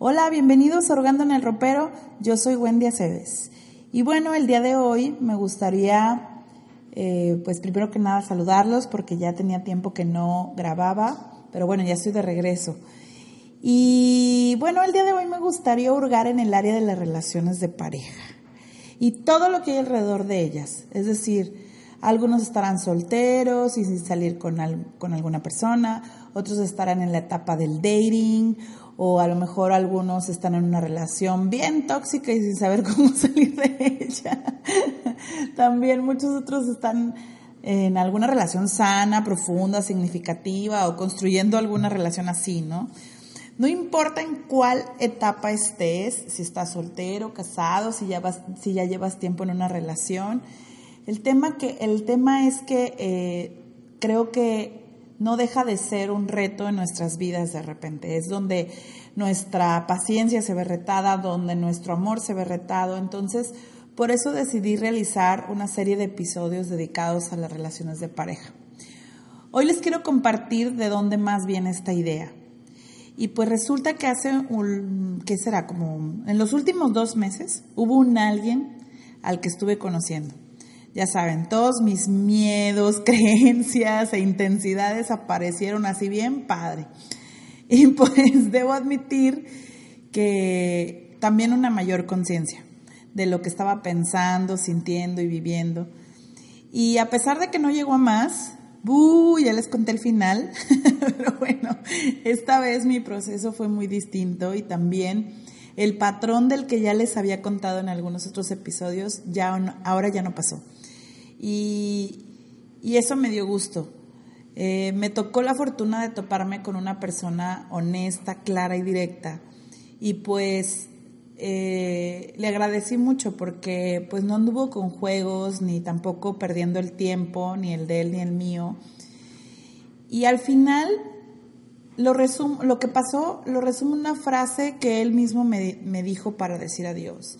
Hola, bienvenidos a Orgando en el Ropero. Yo soy Wendy Aceves. Y bueno, el día de hoy me gustaría, eh, pues primero que nada, saludarlos porque ya tenía tiempo que no grababa, pero bueno, ya estoy de regreso. Y bueno, el día de hoy me gustaría hurgar en el área de las relaciones de pareja y todo lo que hay alrededor de ellas. Es decir, algunos estarán solteros y sin salir con, con alguna persona, otros estarán en la etapa del dating, o a lo mejor algunos están en una relación bien tóxica y sin saber cómo salir de ella. También muchos otros están en alguna relación sana, profunda, significativa o construyendo alguna relación así, ¿no? No importa en cuál etapa estés, si estás soltero, casado, si ya, vas, si ya llevas tiempo en una relación. El tema, que, el tema es que eh, creo que no deja de ser un reto en nuestras vidas de repente. Es donde nuestra paciencia se ve retada, donde nuestro amor se ve retado. Entonces, por eso decidí realizar una serie de episodios dedicados a las relaciones de pareja. Hoy les quiero compartir de dónde más viene esta idea. Y pues resulta que hace un, ¿qué será? Como en los últimos dos meses hubo un alguien al que estuve conociendo. Ya saben, todos mis miedos, creencias e intensidades aparecieron así bien padre. Y pues debo admitir que también una mayor conciencia de lo que estaba pensando, sintiendo y viviendo. Y a pesar de que no llegó a más, ¡buh! ya les conté el final, pero bueno, esta vez mi proceso fue muy distinto y también el patrón del que ya les había contado en algunos otros episodios, ya ahora ya no pasó. Y, y eso me dio gusto. Eh, me tocó la fortuna de toparme con una persona honesta, clara y directa. Y pues eh, le agradecí mucho porque pues no anduvo con juegos, ni tampoco perdiendo el tiempo, ni el de él ni el mío. Y al final lo, resumo, lo que pasó lo resumo una frase que él mismo me, me dijo para decir adiós.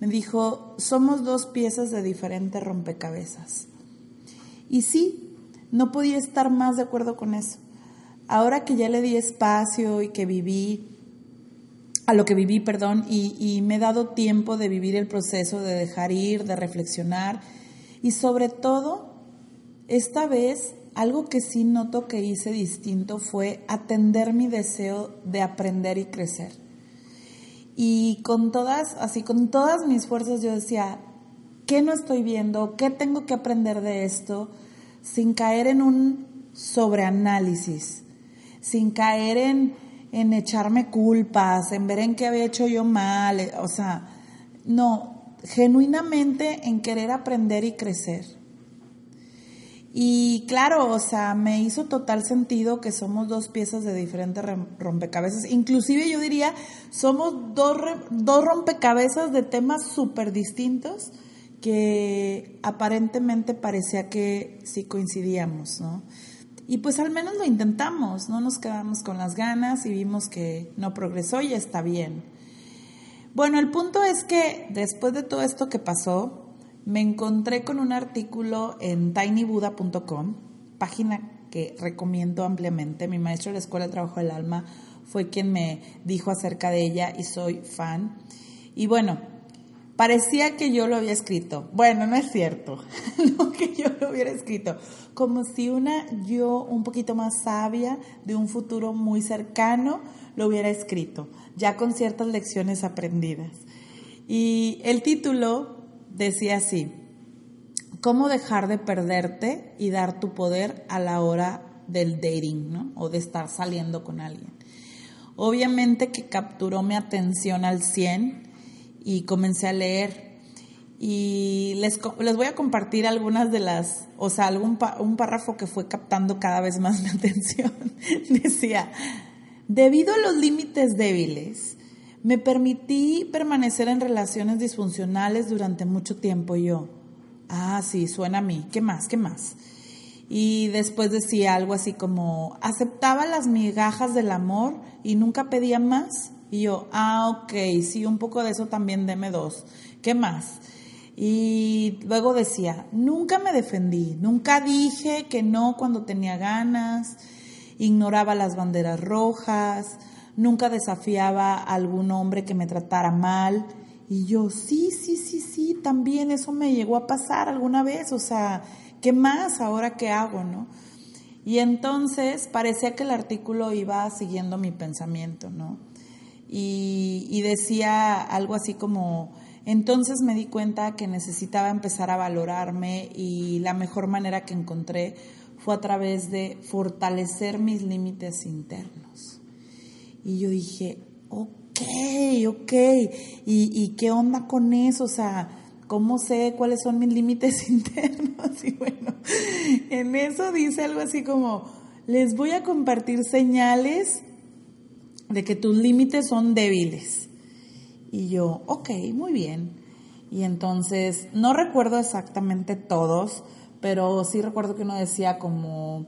Me dijo, somos dos piezas de diferentes rompecabezas. Y sí, no podía estar más de acuerdo con eso. Ahora que ya le di espacio y que viví, a lo que viví, perdón, y, y me he dado tiempo de vivir el proceso, de dejar ir, de reflexionar, y sobre todo, esta vez, algo que sí noto que hice distinto fue atender mi deseo de aprender y crecer. Y con todas, así con todas mis fuerzas yo decía, ¿qué no estoy viendo? ¿Qué tengo que aprender de esto? Sin caer en un sobreanálisis, sin caer en, en echarme culpas, en ver en qué había hecho yo mal, eh, o sea, no, genuinamente en querer aprender y crecer. Y claro, o sea, me hizo total sentido que somos dos piezas de diferentes rom- rompecabezas. Inclusive yo diría, somos dos, dos rompecabezas de temas súper distintos que aparentemente parecía que sí coincidíamos, ¿no? Y pues al menos lo intentamos, no nos quedamos con las ganas y vimos que no progresó y está bien. Bueno, el punto es que después de todo esto que pasó, me encontré con un artículo en tinybuddha.com, página que recomiendo ampliamente. Mi maestro de la Escuela de Trabajo del Alma fue quien me dijo acerca de ella y soy fan. Y bueno, parecía que yo lo había escrito. Bueno, no es cierto, no que yo lo hubiera escrito. Como si una yo un poquito más sabia de un futuro muy cercano lo hubiera escrito, ya con ciertas lecciones aprendidas. Y el título decía así, ¿cómo dejar de perderte y dar tu poder a la hora del dating, ¿no? O de estar saliendo con alguien. Obviamente que capturó mi atención al 100 y comencé a leer. Y les, les voy a compartir algunas de las, o sea, algún un párrafo que fue captando cada vez más mi atención. Decía, Debido a los límites débiles, me permití permanecer en relaciones disfuncionales durante mucho tiempo yo. Ah, sí, suena a mí. ¿Qué más? ¿Qué más? Y después decía algo así como, aceptaba las migajas del amor y nunca pedía más. Y yo, ah, ok, sí, un poco de eso también deme dos. ¿Qué más? Y luego decía, nunca me defendí, nunca dije que no cuando tenía ganas, ignoraba las banderas rojas, nunca desafiaba a algún hombre que me tratara mal. Y yo, sí, sí, sí, sí, también eso me llegó a pasar alguna vez, o sea, ¿qué más ahora qué hago, no? Y entonces parecía que el artículo iba siguiendo mi pensamiento, ¿no? Y, y decía algo así como, entonces me di cuenta que necesitaba empezar a valorarme y la mejor manera que encontré fue a través de fortalecer mis límites internos. Y yo dije, ok, ok, ¿y, y qué onda con eso? O sea, ¿cómo sé cuáles son mis límites internos? Y bueno, en eso dice algo así como, les voy a compartir señales de que tus límites son débiles. Y yo, ok, muy bien. Y entonces, no recuerdo exactamente todos, pero sí recuerdo que uno decía como,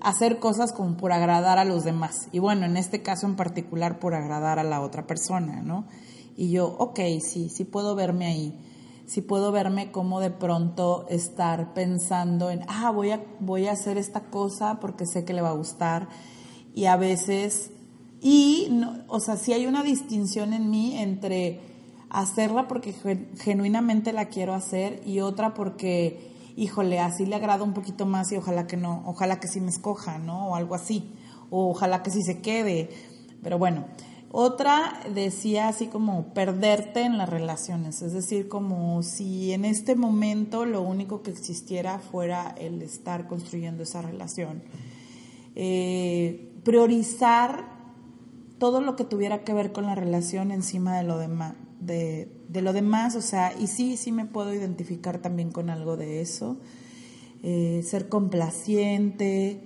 hacer cosas como por agradar a los demás. Y bueno, en este caso en particular por agradar a la otra persona, ¿no? Y yo, ok, sí, sí puedo verme ahí. Sí puedo verme como de pronto estar pensando en, ah, voy a, voy a hacer esta cosa porque sé que le va a gustar. Y a veces, y, no, o sea, sí hay una distinción en mí entre hacerla porque genuinamente la quiero hacer y otra porque híjole, así le agrada un poquito más y ojalá que no, ojalá que sí me escoja, ¿no? O algo así, o ojalá que sí se quede. Pero bueno, otra decía así como perderte en las relaciones, es decir, como si en este momento lo único que existiera fuera el estar construyendo esa relación. Eh, priorizar todo lo que tuviera que ver con la relación encima de lo demás, de, lo demás, o sea, y sí, sí me puedo identificar también con algo de eso. Eh, ser complaciente.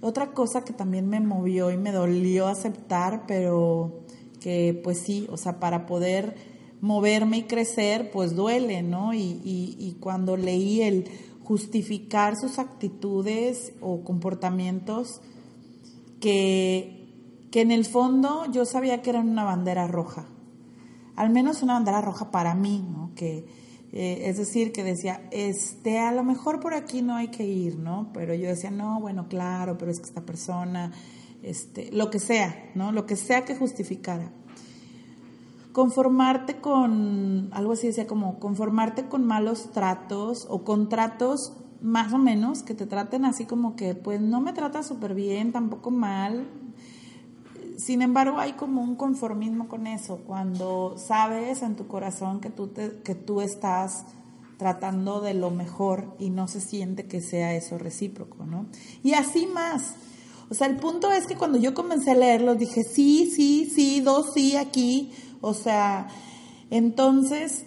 Otra cosa que también me movió y me dolió aceptar, pero que pues sí, o sea, para poder moverme y crecer, pues duele, ¿no? Y, y cuando leí el justificar sus actitudes o comportamientos que, que en el fondo yo sabía que eran una bandera roja al menos una bandera roja para mí, ¿no? Que, eh, es decir, que decía, este, a lo mejor por aquí no hay que ir, ¿no? Pero yo decía, no, bueno, claro, pero es que esta persona, este, lo que sea, ¿no? Lo que sea que justificara. Conformarte con, algo así decía como, conformarte con malos tratos o con tratos más o menos que te traten así como que, pues no me trata súper bien, tampoco mal, sin embargo, hay como un conformismo con eso, cuando sabes en tu corazón que tú, que tú estás tratando de lo mejor y no se siente que sea eso recíproco, ¿no? Y así más. O sea, el punto es que cuando yo comencé a leerlo dije, sí, sí, sí, dos sí aquí. O sea, entonces,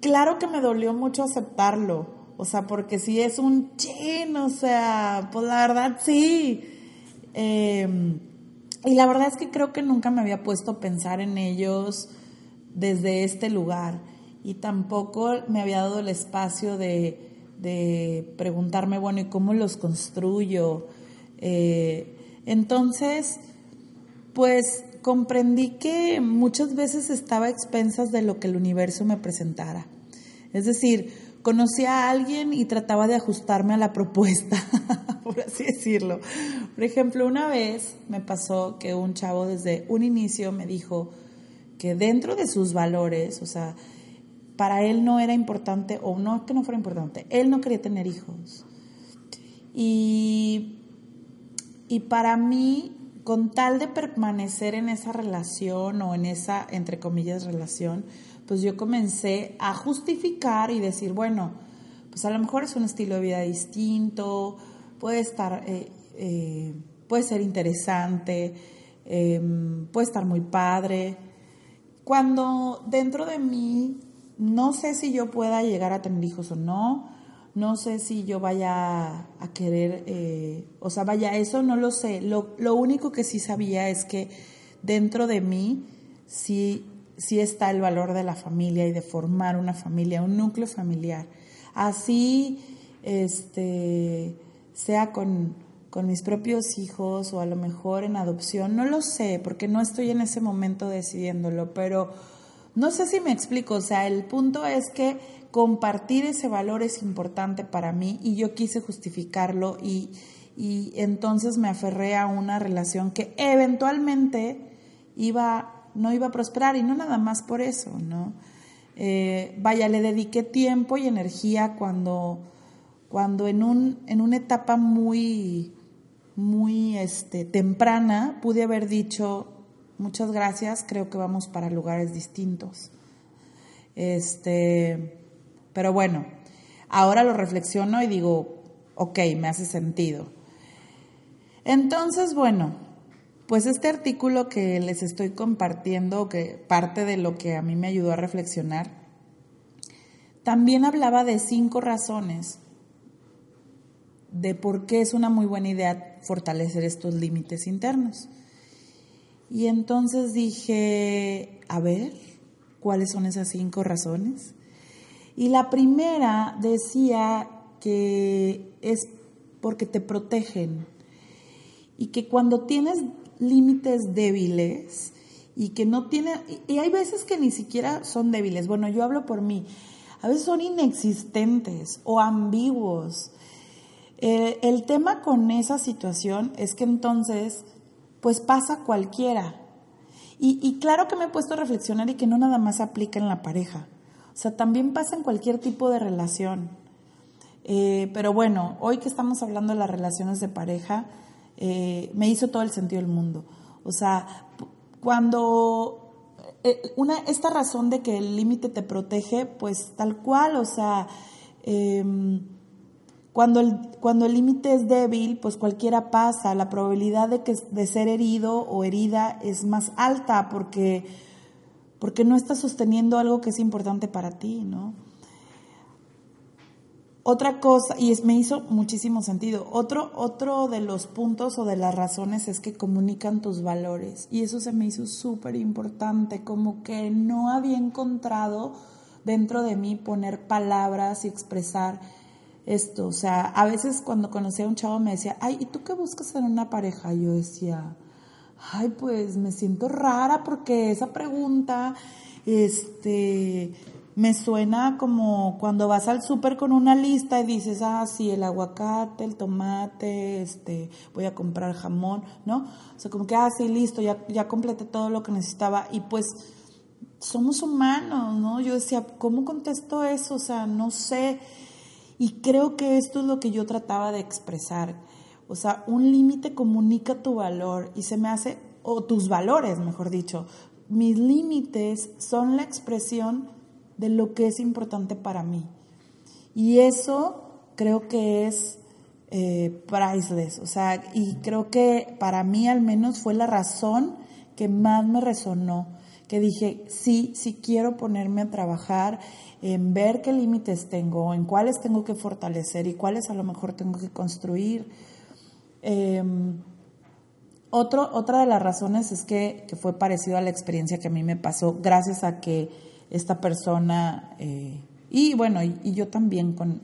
claro que me dolió mucho aceptarlo. O sea, porque si es un chin, o sea, pues la verdad sí. Eh, y la verdad es que creo que nunca me había puesto a pensar en ellos desde este lugar y tampoco me había dado el espacio de, preguntarme, bueno, ¿y cómo los construyo? Eh, entonces, pues comprendí que muchas veces estaba a expensas de lo que el universo me presentara. Es decir, conocí a alguien y trataba de ajustarme a la propuesta, por así decirlo. Por ejemplo, una vez me pasó que un chavo desde un inicio me dijo que dentro de sus valores, o sea, para él no era importante, o no que no fuera importante, él no quería tener hijos. Y, y para mí, con tal de permanecer en esa relación o en esa, entre comillas, relación, pues yo comencé a justificar y decir, bueno, pues a lo mejor es un estilo de vida distinto, puede estar, eh, eh, puede ser interesante, em, puede estar muy padre. Cuando dentro de mí no sé si yo pueda llegar a tener hijos o no, no sé si yo vaya a querer, eh, o sea, vaya, eso no lo sé. Lo, lo, único que sí sabía es que dentro de mí sí, sí está el valor de la familia y de formar una familia, un núcleo familiar. Así, este, sea con, con mis propios hijos o a lo mejor en adopción, no lo sé, porque no estoy en ese momento decidiéndolo, pero no sé si me explico, o sea, el punto es que compartir ese valor es importante para mí y yo quise justificarlo y, y entonces me aferré a una relación que eventualmente iba, no iba a prosperar y no nada más por eso, ¿no? Eh, vaya, le dediqué tiempo y energía cuando, cuando en, un, en una etapa muy, muy este, temprana pude haber dicho, muchas gracias, creo que vamos para lugares distintos. Este, pero bueno, ahora lo reflexiono y digo, ok, me hace sentido. Entonces, bueno, pues este artículo que les estoy compartiendo, que parte de lo que a mí me ayudó a reflexionar, también hablaba de cinco razones de por qué es una muy buena idea fortalecer estos límites internos. Y entonces dije, a ver, ¿cuáles son esas cinco razones? Y la primera decía que es porque te protegen y que cuando tienes límites débiles y que no tiene, y hay veces que ni siquiera son débiles, bueno, yo hablo por mí, a veces son inexistentes o ambiguos. El tema con esa situación es que entonces, pues pasa cualquiera. Y, y claro que me he puesto a reflexionar y que no nada más aplica en la pareja. O sea, también pasa en cualquier tipo de relación. Eh, pero bueno, hoy que estamos hablando de las relaciones de pareja, eh, me hizo todo el sentido del mundo. O sea, cuando eh, una, esta razón de que el límite te protege, pues tal cual, o sea, em, cuando el cuando el límite es débil, pues cualquiera pasa. La probabilidad de, que, de ser herido o herida es más alta porque porque no estás sosteniendo algo que es importante para ti, ¿no? Otra cosa, y es, me hizo muchísimo sentido, otro, otro de los puntos o de las razones es que comunican tus valores. Y eso se me hizo súper importante, como que no había encontrado dentro de mí poner palabras y expresar esto. O sea, a veces cuando conocí a un chavo me decía, ay, ¿y tú qué buscas en una pareja? Yo decía, ay, pues me siento rara porque esa pregunta, este, me suena como cuando vas al súper con una lista y dices, ah, sí, el aguacate, el tomate, este, voy a comprar jamón, ¿no? O sea, como que, ah, sí, listo, ya, ya completé todo lo que necesitaba y pues somos humanos, ¿no? Yo decía, ¿cómo contesto eso? O sea, no sé. Y creo que esto es lo que yo trataba de expresar o sea, un límite comunica tu valor y se me hace, o tus valores, mejor dicho. Mis límites son la expresión de lo que es importante para mí. Y eso creo que es eh, priceless. O sea, y creo que para mí al menos fue la razón que más me resonó. Que dije, sí, sí quiero ponerme a trabajar en ver qué límites tengo, en cuáles tengo que fortalecer y cuáles a lo mejor tengo que construir Em, otra de las razones es que, fue parecido a la experiencia que a mí me pasó, gracias a que esta persona, eh, y bueno, y, yo también con,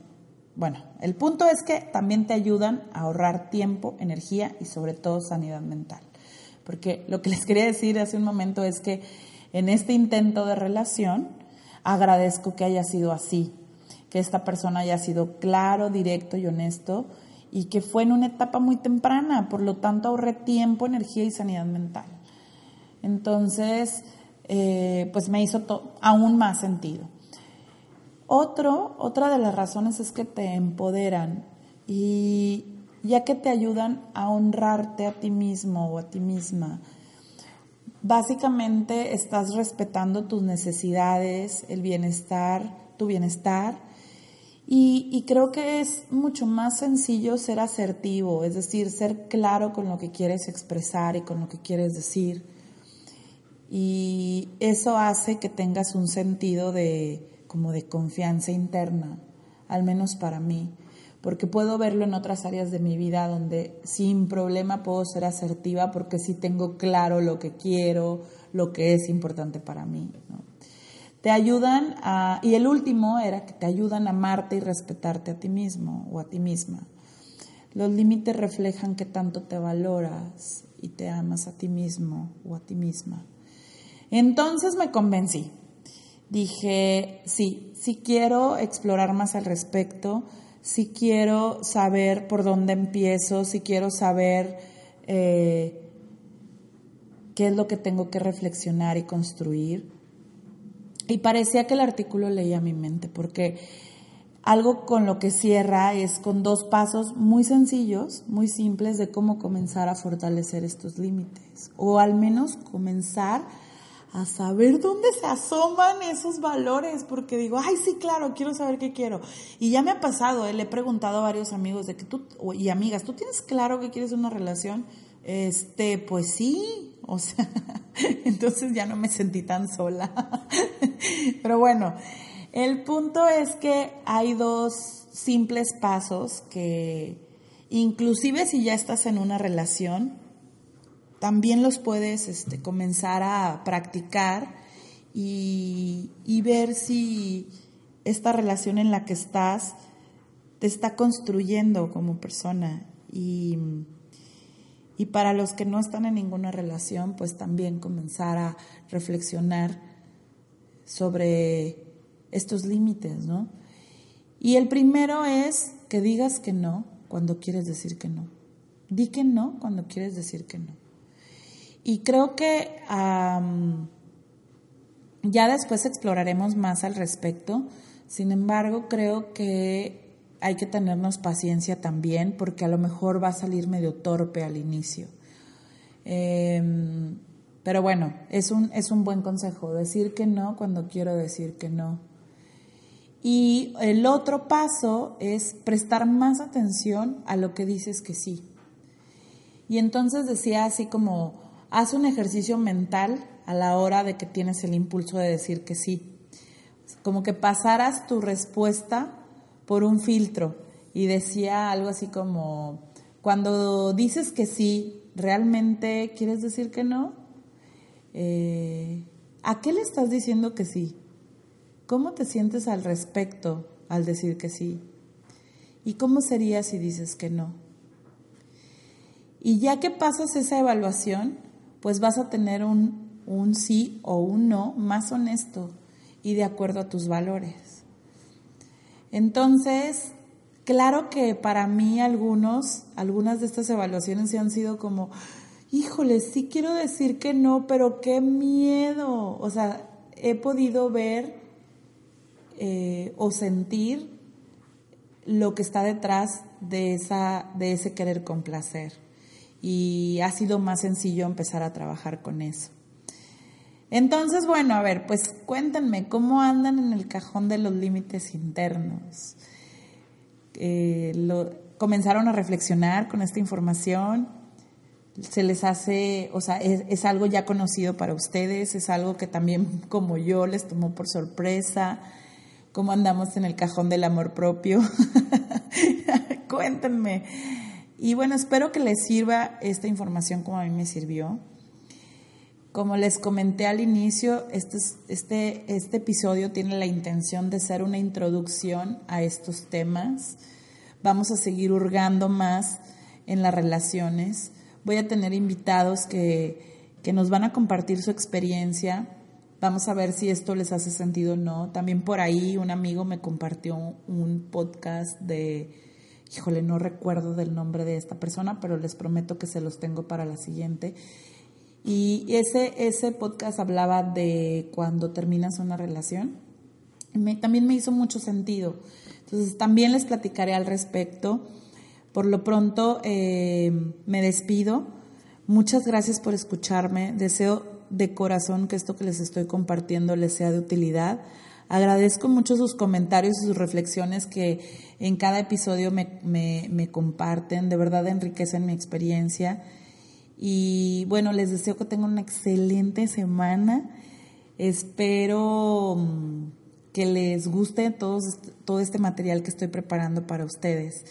bueno, el punto es que también te ayudan a ahorrar tiempo, energía y sobre todo sanidad mental. Porque lo que les quería decir hace un momento es que en este intento de relación agradezco que haya sido así, que esta persona haya sido claro, directo y honesto y que fue en una etapa muy temprana, por lo tanto ahorré tiempo, energía y sanidad mental. Entonces, eh, pues me hizo aún más sentido. Otro, otra de las razones es que te empoderan y ya que te ayudan a honrarte a ti mismo o a ti misma. Básicamente estás respetando tus necesidades, el bienestar, tu bienestar y, creo que es mucho más sencillo ser asertivo, es decir, ser claro con lo que quieres expresar y con lo que quieres decir. Y eso hace que tengas un sentido de como de confianza interna. al menos para mí, porque puedo verlo en otras áreas de mi vida donde sin problema puedo ser asertiva porque sí tengo claro lo que quiero, lo que es importante para mí. Te ayudan a, y el último era que te ayudan a amarte y respetarte a ti mismo o a ti misma. Los límites reflejan que tanto te valoras y te amas a ti mismo o a ti misma. Entonces me convencí. Dije, sí, sí quiero explorar más al respecto, sí quiero saber por dónde empiezo, sí quiero saber eh, qué es lo que tengo que reflexionar y construir. Y parecía que el artículo leía mi mente, porque algo con lo que cierra es con dos pasos muy sencillos, muy simples de cómo comenzar a fortalecer estos límites, o al menos comenzar a saber dónde se asoman esos valores, porque digo, ay, sí, claro, quiero saber qué quiero. Y ya me ha pasado, eh, le he preguntado a varios amigos de que tú, y amigas, ¿tú tienes claro que quieres una relación? Este, pues sí, o sea, entonces ya no me sentí tan sola. Pero bueno, el punto es que hay dos simples pasos que inclusive si ya estás en una relación, también los puedes este, comenzar a practicar y, ver si esta relación en la que estás te está construyendo como persona. Y, y para los que no están en ninguna relación, pues también comenzar a reflexionar sobre estos límites, ¿no? Y el primero es que digas que no cuando quieres decir que no. Di que no cuando quieres decir que no. Y creo que ya después exploraremos más al respecto. Sin embargo, creo que hay que tenernos paciencia también porque a lo mejor va a salir medio torpe al inicio. Em, pero bueno, es un, es un buen consejo, decir que no cuando quiero decir que no. Y el otro paso es prestar más atención a lo que dices que sí. Y entonces decía así como, haz un ejercicio mental a la hora de que tienes el impulso de decir que sí. Como que pasaras tu respuesta por un filtro y decía algo así como, cuando dices que sí, ¿realmente quieres decir que no? Eh, ¿A qué le estás diciendo que sí? ¿Cómo te sientes al respecto al decir que sí? ¿Y cómo sería si dices que no? Y ya que pasas esa evaluación, pues vas a tener un, un sí o un no más honesto y de acuerdo a tus valores. Entonces, claro que para mí algunos, algunas de estas evaluaciones se han sido como, híjole, sí quiero decir que no, pero qué miedo. O sea, he podido ver eh, o sentir lo que está detrás de, esa, de ese querer complacer y ha sido más sencillo empezar a trabajar con eso. Entonces, bueno, a ver, pues cuéntenme, ¿cómo andan en el cajón de los límites internos? Eh, ¿Comenzaron a reflexionar con esta información? ¿Se les hace, o sea, es, es algo ya conocido para ustedes? ¿Es algo que también, como yo, les tomó por sorpresa? ¿Cómo andamos en el cajón del amor propio? Cuéntenme. Y bueno, espero que les sirva esta información como a mí me sirvió. Como les comenté al inicio, este, este, este episodio tiene la intención de ser una introducción a estos temas. Vamos a seguir hurgando más en las relaciones. Voy a tener invitados que, que nos van a compartir su experiencia. Vamos a ver si esto les hace sentido o no. También por ahí un amigo me compartió un podcast de híjole, no recuerdo del nombre de esta persona, pero les prometo que se los tengo para la siguiente. Y ese, ese podcast hablaba de cuando terminas una relación. también me hizo mucho sentido. Entonces, también les platicaré al respecto. Por lo pronto, eh, me despido. Muchas gracias por escucharme. Deseo de corazón que esto que les estoy compartiendo les sea de utilidad. Agradezco mucho sus comentarios y sus reflexiones que en cada episodio me, comparten, de verdad enriquecen mi experiencia. Y bueno, les deseo que tengan una excelente semana. Espero mm, que les guste todos, todo este material que estoy preparando para ustedes.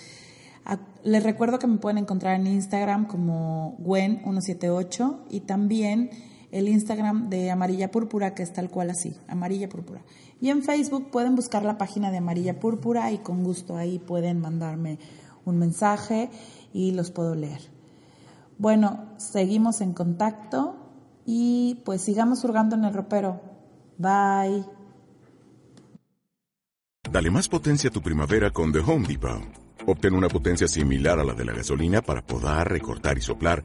Les recuerdo que me pueden encontrar en Instagram como Gwen178 y también el Instagram de Amarilla Púrpura, que es tal cual así, Amarilla Púrpura. Y en Facebook pueden buscar la página de Amarilla Púrpura y con gusto ahí pueden mandarme un mensaje y los puedo leer. Bueno, seguimos en contacto y pues sigamos hurgando en el ropero. Bye. Dale más potencia a tu primavera con The Home Depot. Obtén una potencia similar a la de la gasolina para podar, recortar y soplar